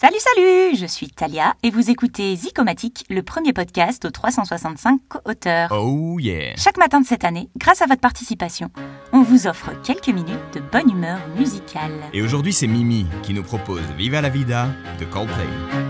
Salut, salut Je suis Talia et vous écoutez Zicomatique, le premier podcast aux 365 co-auteurs. Oh yeah Chaque matin de cette année, grâce à votre participation, on vous offre quelques minutes de bonne humeur musicale. Et aujourd'hui, c'est Mimi qui nous propose Viva la Vida de Coldplay.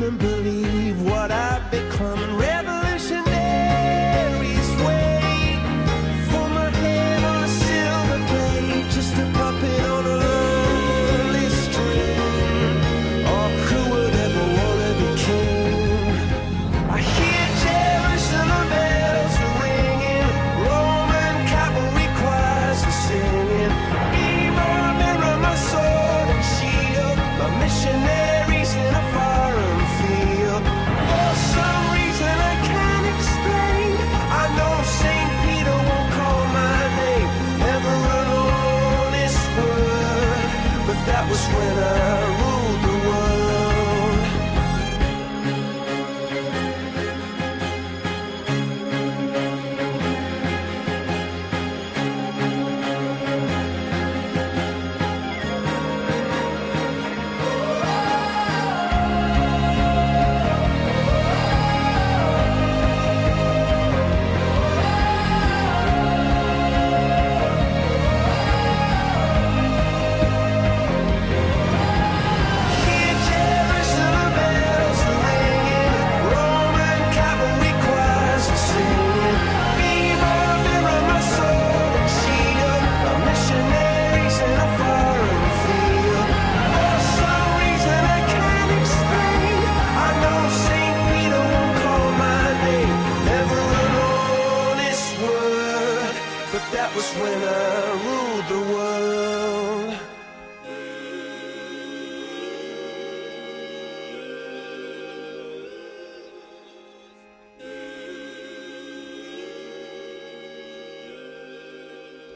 couldn't believe what I've become.